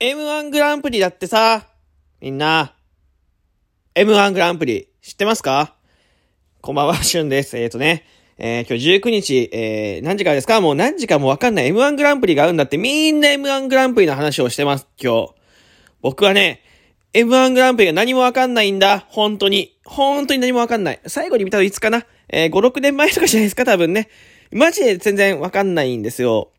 M1 グランプリだってさ、みんな、M1 グランプリ知ってますか？こんばんは、しゅんです。えっ、ー、とね、えー、今日19日、えー、何時からですか？もう何時かもわかんない M1 グランプリがあるんだってみんな M1 グランプリの話をしてます、今日。僕はね、M1 グランプリが何もわかんないんだ。本当に。本当に何もわかんない。最後に見たのいつかな？えー、5、6年前とかじゃないですか、多分ね。マジで全然わかんないんですよ。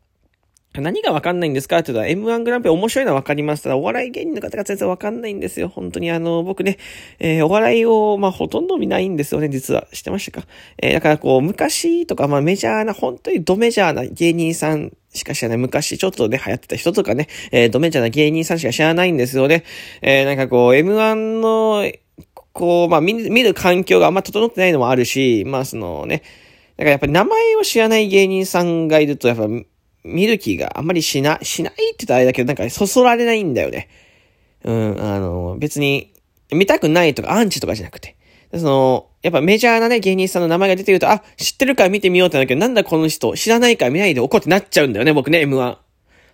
何がわかんないんですか？って言ったら M1 グランプリ面白いのはわかります。ただお笑い芸人の方が全然わかんないんですよ。本当にあの、僕ね、えー、お笑いを、まあ、ほとんど見ないんですよね、実は。知ってましたか？えー、だからこう、昔とか、まあ、メジャーな、本当にドメジャーな芸人さんしか知らない。昔ちょっとね、流行ってた人とかね、えー、ドメジャーな芸人さんしか知らないんですよね。えー、なんかこう、M1 の、こう、まあ見、見る環境があんま整ってないのもあるし、まあそのね、だからやっぱり名前を知らない芸人さんがいると、やっぱ見る気があんまりしな、しないって言ったらあれだけど、なんかそそられないんだよね。うん、あの、別に、見たくないとかアンチとかじゃなくて。その、やっぱメジャーなね、芸人さんの名前が出てると、あ、知ってるから見てみようってなるけど、なんだこの人、知らないから見ないで怒ってなっちゃうんだよね、僕ね、M1。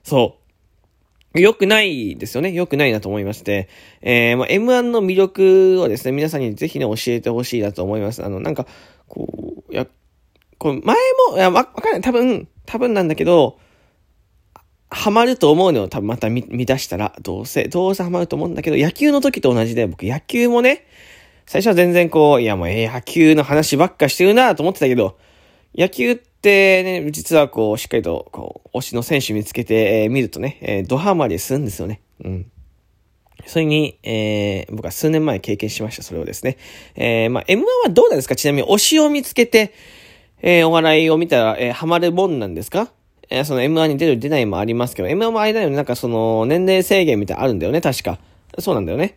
そう。良くないですよね。良くないなと思いまして。えー、まあ、M1 の魅力をですね、皆さんにぜひね、教えてほしいなと思います。あの、なんか、こう、いや、こう、前も、いや、わ、わかんない。多分、多分なんだけど、ハマると思うのを多分また見見出したら、どうせ、どうせハマると思うんだけど、野球の時と同じで、僕野球もね、最初は全然こう、いやもう、えー、野球の話ばっかしてるなと思ってたけど、野球ってね、実はこう、しっかりと、こう、推しの選手見つけて、えー、見るとね、えー、ドハマりするんですよね。うん。それに、えー、僕は数年前経験しました、それをですね。えー、まあ、M1 はどうなんですか？ちなみに推しを見つけて、えー、お笑いを見たら、えー、ハマるもんなんですか？えー、その M1 に出る出ないもありますけど、M1 もあれだよね、なんかその、年齢制限みたいなあるんだよね、確か。そうなんだよね。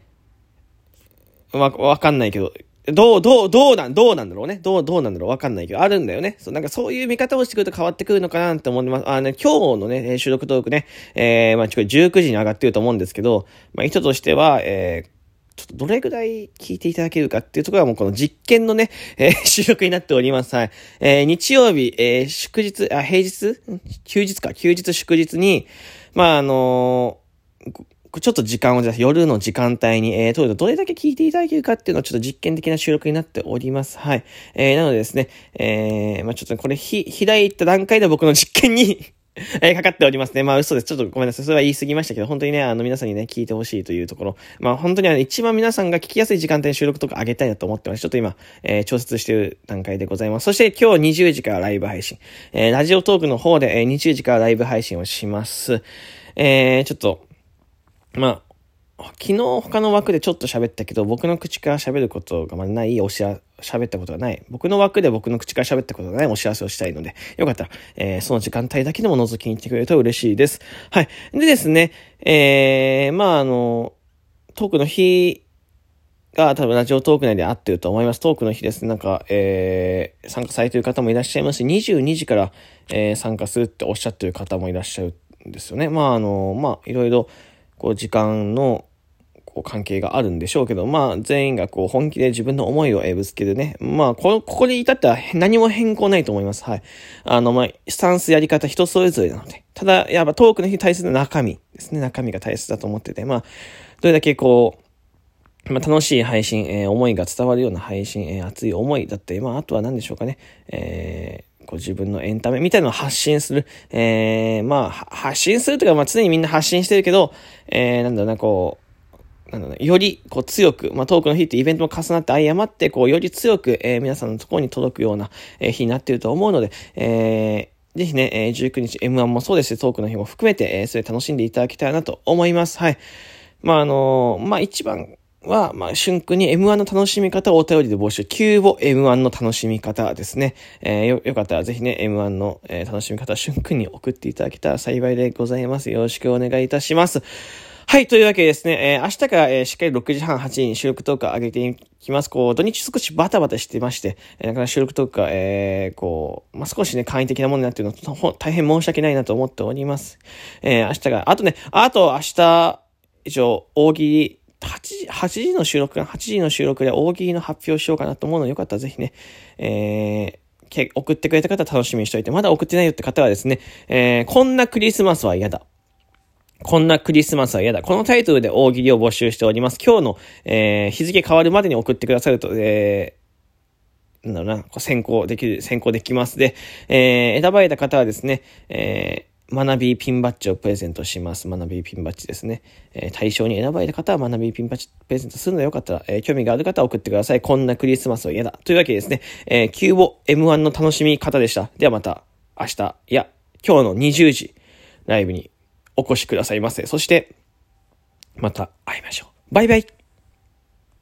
わ、わかんないけど。どう、どう、どうなん、どうなんだろうね。どう、どうなんだろうわかんないけど、あるんだよね。そう、なんかそういう見方をしてくると変わってくるのかなって思います。あの、ね、今日のね、収録トークね、えー、まあ、ちょ、19時に上がってると思うんですけど、まあ、意図としては、えー、ちょっとどれぐらい聞いていただけるかっていうところはもうこの実験のね、えー、収録になっております。はい。えー、日曜日、えー、祝日、あ、平日？休日か、休日祝日に、まあ、あのちょっと時間をじゃ夜の時間帯に、えー、とどれだけ聞いていただけるかっていうのをちょっと実験的な収録になっております。はい。えー、なのでですね、えー、まあちょっとこれひ、開いた段階で僕の実験に えー、かかっておりますね。まあ嘘です。ちょっとごめんなさい。それは言い過ぎましたけど、本当にね、あの皆さんにね、聞いてほしいというところ。まあ本当にあの一番皆さんが聞きやすい時間帯に収録とか上げたいなと思ってます。ちょっと今、えー、調節している段階でございます。そして今日20時からライブ配信。えー、ラジオトークの方で、えー、20時からライブ配信をします。えー、ちょっと、まあ、昨日他の枠でちょっと喋ったけど、僕の口から喋ることがまないお知ら、喋ったことがない。僕の枠で僕の口から喋ったことがないお知らせをしたいので、よかったら、えー、その時間帯だけでも覗きに行ってくれると嬉しいです。はい。でですね、えー、まああの、トークの日が多分ラジオトーク内で合ってると思います。トークの日ですね、なんか、えー、参加されている方もいらっしゃいますし、22時から、えー、参加するっておっしゃってる方もいらっしゃるんですよね。まああの、まあいろいろ、こう時間のこう関係があるんでしょうけど、まあ全員がこう本気で自分の思いをぶつけるね。まあこ、ここで至っては何も変更ないと思います。はい。あの、まあ、スタンスやり方人それぞれなので。ただ、やっぱトークの日に対する中身ですね。中身が大切だと思ってて、まあ、どれだけこう、まあ、楽しい配信、えー、思いが伝わるような配信、えー、熱い思いだって、まあ、あとは何でしょうかね。えーこう自分のエンタメみたいなのを発信する。えー、まあ、発信するというか、まあ常にみんな発信してるけど、えー、なんだろうな、こう、なんだろうよりこう強く、まあ、トークの日ってイベントも重なって相まって、こう、より強く、えー、皆さんのところに届くような、えー、日になっていると思うので、えー、ぜひね、えー、19日 M1 もそうですし、トークの日も含めて、え、それ楽しんでいただきたいなと思います。はい。まあ、あの、まあ、一番、は、まあ、春君に M1 の楽しみ方をお便りで募集。キューボ M1 の楽しみ方ですね。えー、よ、よかったらぜひね、M1 の、えー、楽しみ方、春君に送っていただけたら幸いでございます。よろしくお願いいたします。はい、というわけでですね、えー、明日から、えー、しっかり6時半、8時に収録トーク上げていきます。こう、土日少しバタバタしてまして、えー、なかなか収録トーク、えー、こう、まあ、少しね、簡易的なものになっているのと、大変申し訳ないなと思っております。えー、明日が、あとね、あと明日、一応、大喜利、8時、8時の収録、8時の収録で大喜利の発表しようかなと思うので、よかったらぜひね、えー、送ってくれた方楽しみにしておいて、まだ送ってないよって方はですね、えー、こんなクリスマスは嫌だ。こんなクリスマスは嫌だ。このタイトルで大喜利を募集しております。今日の、えー、日付変わるまでに送ってくださると、えー、なんだろうな、先行できる、先行できますで、えー、選ばれた方はですね、えー、学びピンバッジをプレゼントします。学びピンバッジですね。えー、対象に選ばれた方は学びピンバッジプレゼントするのでよかったら、えー、興味がある方は送ってください。こんなクリスマスは嫌だ。というわけでですね、えー、キューボ M1 の楽しみ方でした。ではまた明日、いや、今日の20時、ライブにお越しくださいませ。そして、また会いましょう。バイバイ